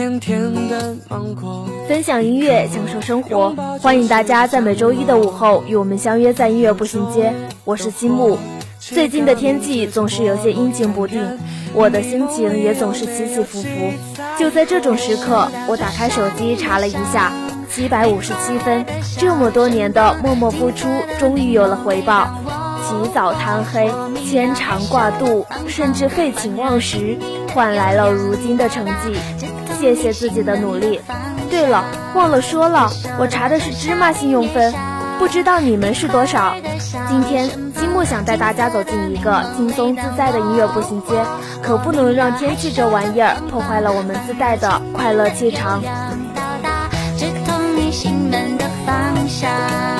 甜甜的芒果。分享音乐，享受生活，欢迎大家在每周一的午后与我们相约在音乐步行街。我是西木。最近的天气总是有些阴晴不定，我的心情也总是起起伏伏。就在这种时刻，我打开手机查了一下，七百五十七分，这么多年的默默付出，终于有了回报。起早贪黑，牵肠挂肚，甚至废寝忘食，换来了如今的成绩。谢谢自己的努力。对了，忘了说了，我查的是芝麻信用分，不知道你们是多少？今天积木想带大家走进一个轻松自在的音乐步行街，可不能让天气这玩意儿破坏了我们自带的快乐气场。直通你心门的方向。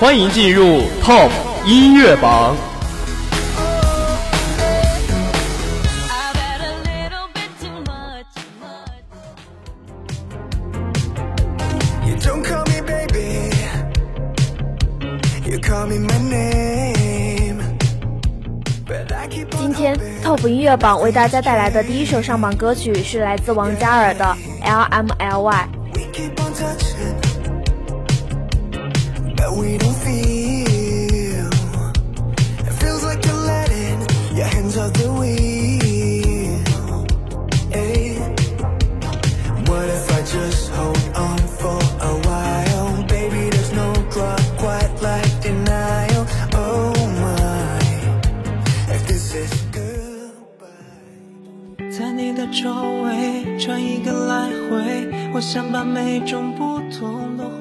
欢迎进入 Top 音乐榜。You don't call me baby. You call me my name. But I keep on 今天 Top 音乐榜为大家带来的第一首上榜歌曲是来自王嘉尔的《L M L Y》。We keep on touching. But we don't feel. It feels like you're letting your hands off the wheel. Hey. What if I just hold on for a while? Baby, there's no drug quite like denial. Oh my. If this is goodbye. 在你的周围转一个来回，我想把每种不同的话。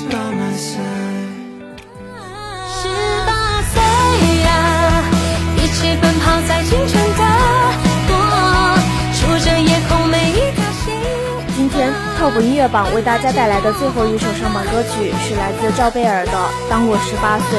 十八岁呀，一起奔跑在青春的国，数着夜空每一条星。今天 Top 音乐榜为大家带来的最后一首上榜歌曲是来自赵贝尔的《当我十八岁》。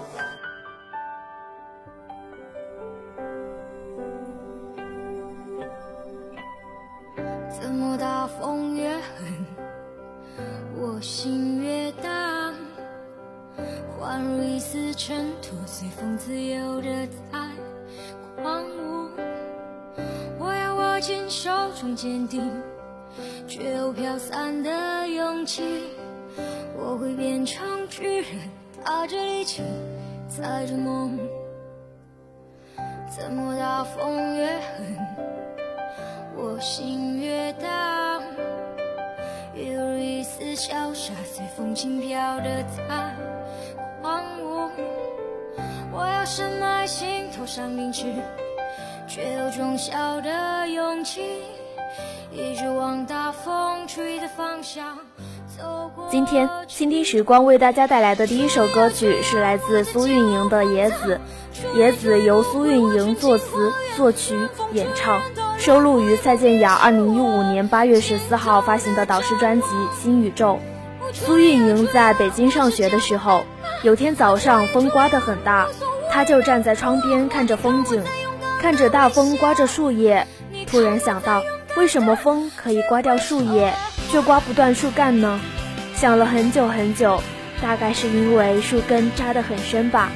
坚守中坚定，却又飘散的勇气。我会变成巨人，踏着力气，载着梦。怎么大风越狠？我心越荡，犹如一丝潇洒，随风轻飘的在狂舞。我要深埋心头上凝视，却有种小的勇气，一直往大风吹的方向走过。今天倾听时光为大家带来的第一首歌曲是来自苏运莹的《野子》，《野子》由苏运莹作词、作曲、演唱，收录于蔡健雅2015年8月14号发行的导师专辑《新宇宙》。苏运莹在北京上学的时候，有天早上风刮得很大，她就站在窗边看着风景，看着大风刮着树叶，突然想到，为什么风可以刮掉树叶，却刮不断树干呢？想了很久很久，大概是因为树根扎得很深吧。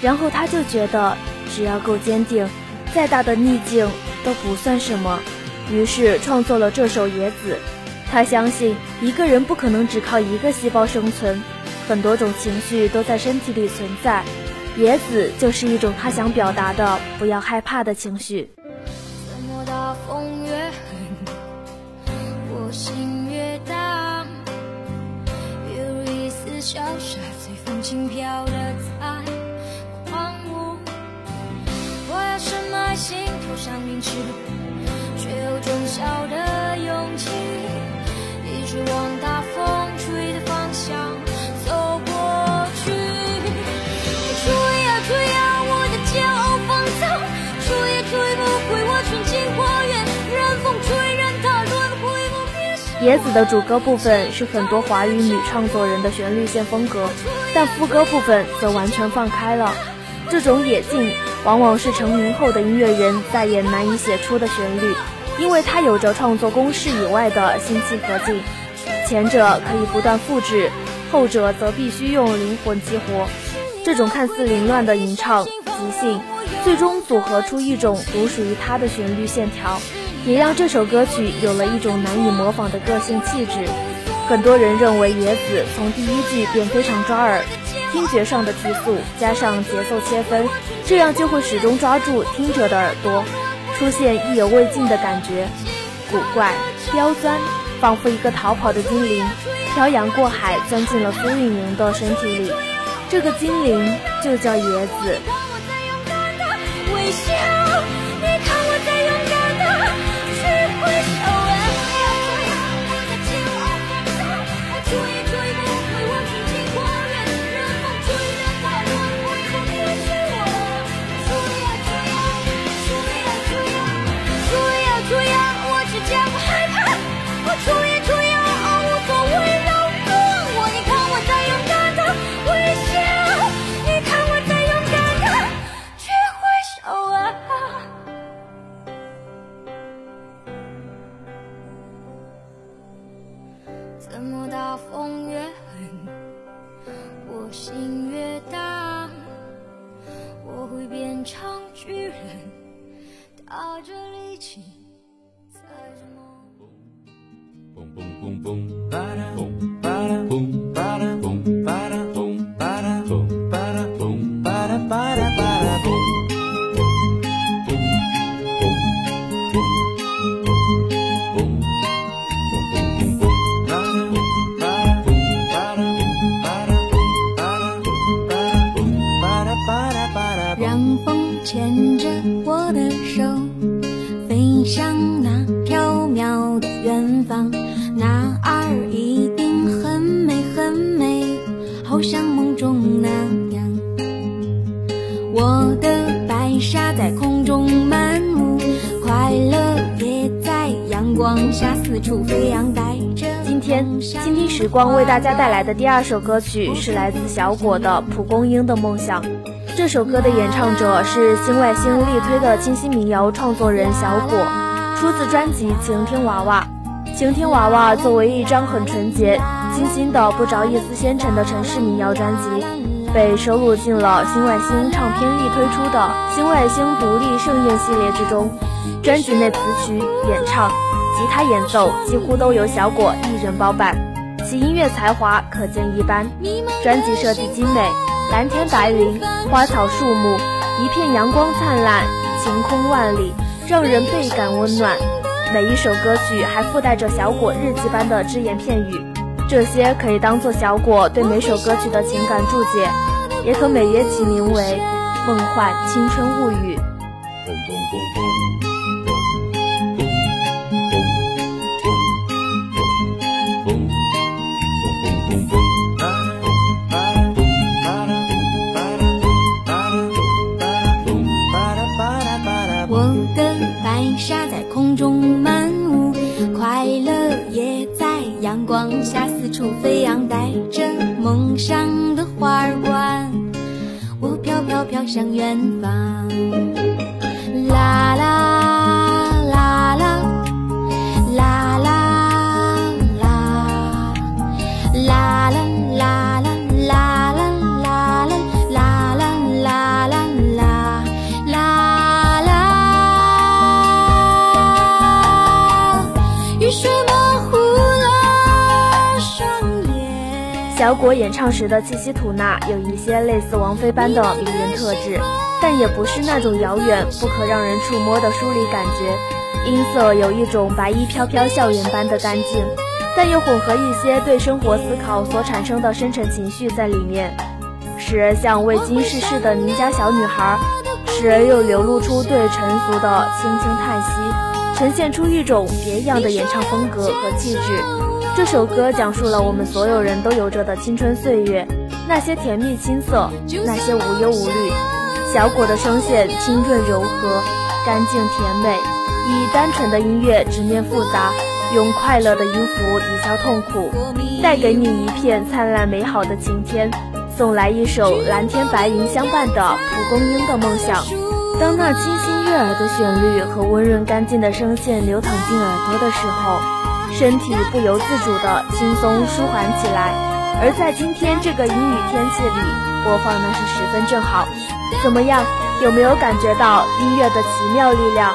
然后他就觉得，只要够坚定，再大的逆境都不算什么。于是创作了这首《野子》。他相信，一个人不可能只靠一个细胞生存，很多种情绪都在身体里存在。野子就是一种他想表达的不要害怕的情绪。怎么大风越狠，我心越荡，犹如一丝潇洒，随风轻飘的在狂舞。我要深埋心头上凝视，却有种小的野子的主歌部分是很多华语女创作人的旋律线风格，但副歌部分则完全放开了。这种野境，往往是成名后的音乐人再也难以写出的旋律，因为它有着创作公式以外的新奇合境。前者可以不断复制，后者则必须用灵魂激活。这种看似凌乱的吟唱、即兴，最终组合出一种独属于它的旋律线条，也让这首歌曲有了一种难以模仿的个性气质。很多人认为野子从第一句便非常抓耳，听觉上的提速加上节奏切分，这样就会始终抓住听者的耳朵，出现意犹未尽的感觉，古怪、刁钻，仿佛一个逃跑的精灵，漂洋过海钻进了苏运莹的身体里。这个精灵就叫野子。微笑怎么大风越狠，我心越大，我会变成巨人，踏着力气，踩着梦。boom boom boom boom 牵着我的手飞向那飘渺的远方那儿一定很美很美好像梦中那样我的白纱在空中漫舞快乐也在阳光下四处飞扬带着今天今天时光为大家带来的第二首歌曲是来自小果的蒲公英的梦想。这首歌的演唱者是新外星力推的清新民谣创作人小果，出自专辑《晴天娃娃》。《晴天娃娃》作为一张很纯洁、清新的、不着一丝纤尘的城市民谣专辑，被收录进了新外星唱片力推出的《新外星独立盛宴》系列之中。专辑内词曲、演唱、吉他演奏几乎都由小果一人包办，其音乐才华可见一斑。专辑设计精美，蓝天白云、花草树木，一片阳光灿烂，晴空万里，让人倍感温暖。每一首歌曲还附带着小果日记般的只言片语，这些可以当做小果对每首歌曲的情感注解，也可美曰其名为《梦幻青春物语》。处飞扬，带着梦想的花儿冠，我飘飘飘向远方。啦啦眼。小果演唱时的气息吐纳有一些类似王菲般的迷人特质，但也不是那种遥远不可让人触摸的疏离感觉。音色有一种白衣飘飘校园般的干净，但又混合一些对生活思考所产生的深沉情绪在里面，时而像未经世事的邻家小女孩，时而又流露出对成俗的轻轻叹息，呈现出一种别样的演唱风格和气质。这首歌讲述了我们所有人都有着的青春岁月，那些甜蜜青涩，那些无忧无虑。小果的声线清润柔和，干净甜美，以单纯的音乐直面复杂，用快乐的音符抵消痛苦，带给你一片灿烂美好的晴天，送来一首蓝天白云相伴的蒲公英的梦想。当那清新悦耳的旋律和温润干净的声线流淌进耳朵的时候，身体不由自主的轻松舒缓起来。而在今天这个阴雨天气里，播放那是十分正好。怎么样？有没有感觉到音乐的奇妙力量？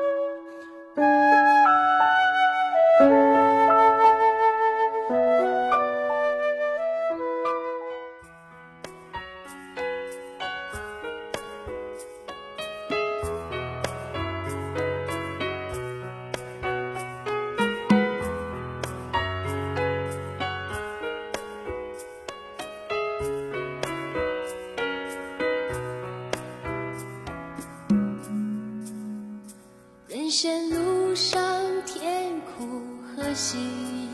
人生路上甜苦和喜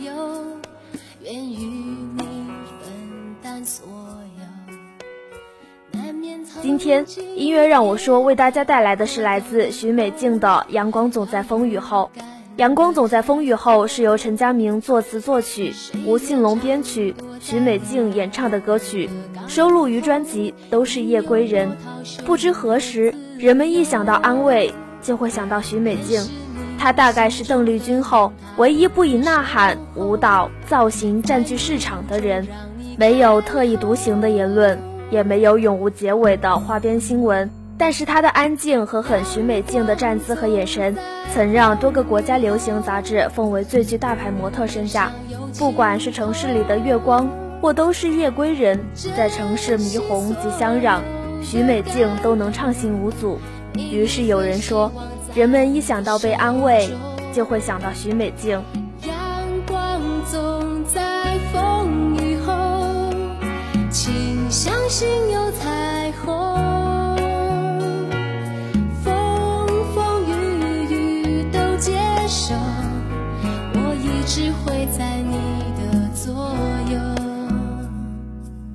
忧，愿与你分担所有。今天音乐让我说为大家带来的是来自许美静的《阳光总在风雨后》。《阳光总在风雨后》是由陈佳明作词作曲，吴信龙编曲，许美静演唱的歌曲，收录于专辑《都是夜归人》。不知何时，人们一想到安慰，就会想到许美静。她大概是邓丽君后唯一不以呐喊、舞蹈、造型占据市场的人，没有特立独行的言论，也没有永无结尾的花边新闻。但是她的安静和很许美静的站姿和眼神，曾让多个国家流行杂志奉为最具大牌模特身价。不管是城市里的月光，或都是夜归人，在城市霓虹及相让，许美静都能畅行无阻。于是有人说，人们一想到被安慰，就会想到许美静。阳光总在风雨后，请相信有彩虹。风风雨雨都接受，我一直会在你的左右。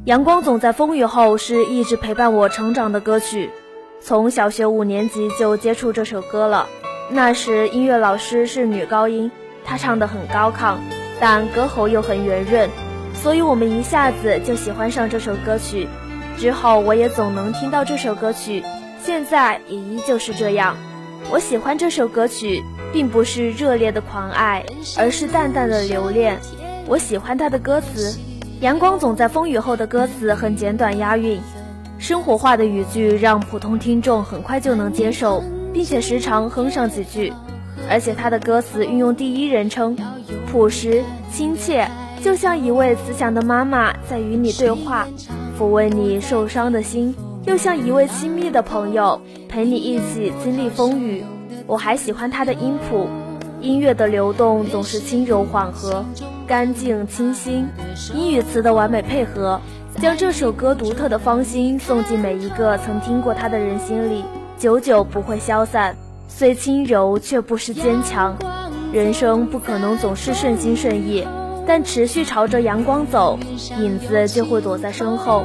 阳光总在风雨后是一直陪伴我成长的歌曲，从小学五年级就接触这首歌了。那时音乐老师是女高音，她唱得很高亢，但歌喉又很圆润，所以我们一下子就喜欢上这首歌曲。之后我也总能听到这首歌曲，现在也依旧是这样。我喜欢这首歌曲，并不是热烈的狂爱，而是淡淡的留恋。我喜欢它的歌词。阳光总在风雨后的歌词很简短押韵，生活化的语句让普通听众很快就能接受，并且时常哼上几句。而且他的歌词运用第一人称，朴实亲切，就像一位慈祥的妈妈在与你对话，抚慰你受伤的心；又像一位亲密的朋友陪你一起经历风雨。我还喜欢他的音谱，音乐的流动总是轻柔缓和。干净清新，音与词的完美配合，将这首歌独特的芳心送进每一个曾听过它的人心里，久久不会消散。虽轻柔，却不失坚强。人生不可能总是顺心顺意，但持续朝着阳光走，影子就会躲在身后。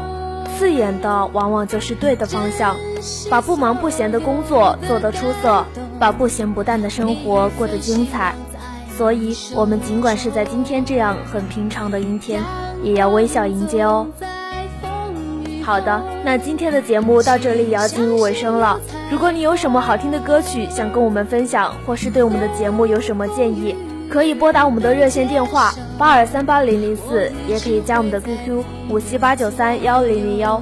刺眼的往往就是对的方向。把不忙不闲的工作做得出色，把不咸不淡的生活过得精彩。所以，我们尽管是在今天这样很平常的阴天，也要微笑迎接哦。好的，那今天的节目到这里也要进入尾声了。如果你有什么好听的歌曲想跟我们分享，或是对我们的节目有什么建议，可以拨打我们的热线电话八二三八零零四，也可以加我们的 QQ 五七八九三幺零零幺。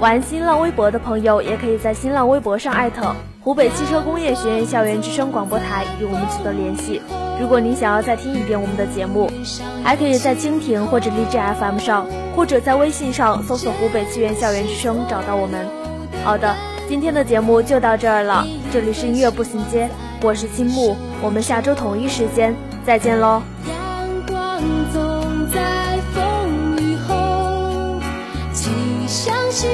玩新浪微博的朋友，也可以在新浪微博上艾特湖北汽车工业学院校园之声广播台与我们取得联系。如果您想要再听一遍我们的节目，还可以在蜻蜓或者荔枝 FM 上，或者在微信上搜索“湖北汽院校园之声”找到我们。好的，今天的节目就到这儿了，这里是音乐步行街，我是青木，我们下周同一时间再见喽。阳光总在风雨后，请相信